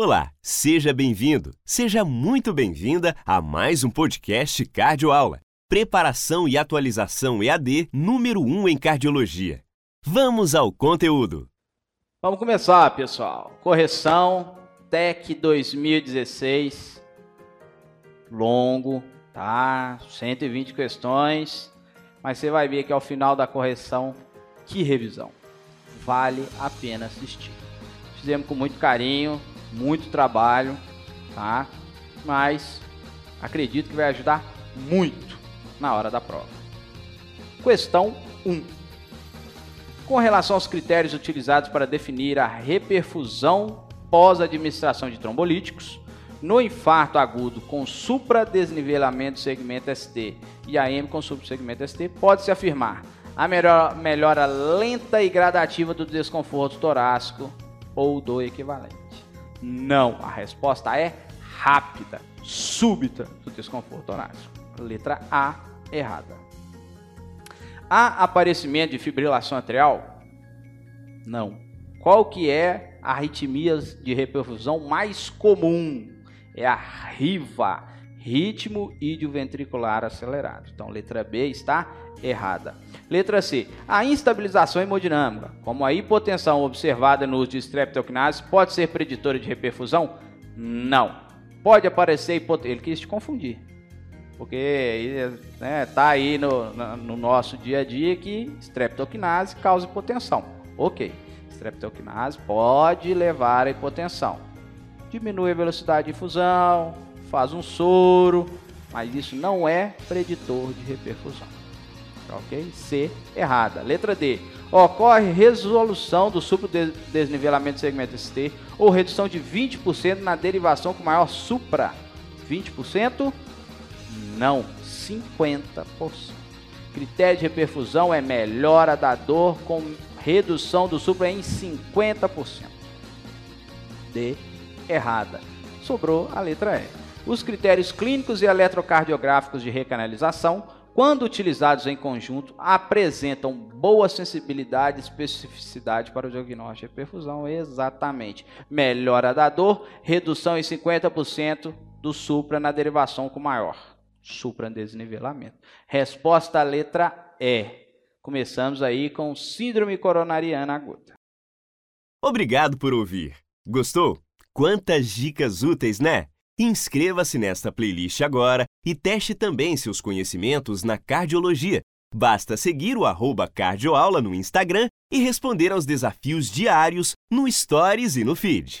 Olá, seja bem-vindo, seja muito bem-vinda a mais um podcast Cardio Aula. Preparação e atualização EAD número 1 em cardiologia. Vamos ao conteúdo. Vamos começar, pessoal. Correção TEC 2016. Longo, tá? 120 questões, mas você vai ver que ao final da correção, que revisão. Vale a pena assistir. Fizemos com muito carinho, muito trabalho, tá? Mas acredito que vai ajudar muito na hora da prova. Questão 1. Com relação aos critérios utilizados para definir a reperfusão pós-administração de trombolíticos, no infarto agudo com supradesnivelamento segmento ST e AM com subsegmento ST, pode-se afirmar a melhor, melhora lenta e gradativa do desconforto torácico ou do equivalente. Não, a resposta é rápida, súbita do desconforto torácico. Letra A, errada. Há aparecimento de fibrilação atrial? Não. Qual que é a arritmia de reperfusão mais comum? É a RIVA, ritmo idioventricular acelerado. Então, letra B está errada. Letra C. A instabilização hemodinâmica, como a hipotensão observada no uso de streptokinase, pode ser preditora de reperfusão? Não. Pode aparecer hipotensão. Ele quis te confundir. Porque né, tá aí no, no nosso dia a dia que streptokinase causa hipotensão. Ok. Streptokinase pode levar à hipotensão. Diminui a velocidade de infusão, faz um soro, mas isso não é preditor de reperfusão. Ok? C, errada. Letra D. Ocorre resolução do supra-desnivelamento do segmento ST ou redução de 20% na derivação com maior supra. 20%? Não, 50%. Critério de reperfusão é melhora da dor com redução do supra em 50%. D, errada. Sobrou a letra E. Os critérios clínicos e eletrocardiográficos de recanalização quando utilizados em conjunto, apresentam boa sensibilidade e especificidade para o diagnóstico de perfusão. Exatamente. Melhora da dor, redução em 50% do supra na derivação com maior. Supra desnivelamento. Resposta letra E. Começamos aí com síndrome coronariana aguda. Obrigado por ouvir. Gostou? Quantas dicas úteis, né? Inscreva-se nesta playlist agora e teste também seus conhecimentos na cardiologia. Basta seguir o arroba cardioaula no Instagram e responder aos desafios diários no Stories e no Feed.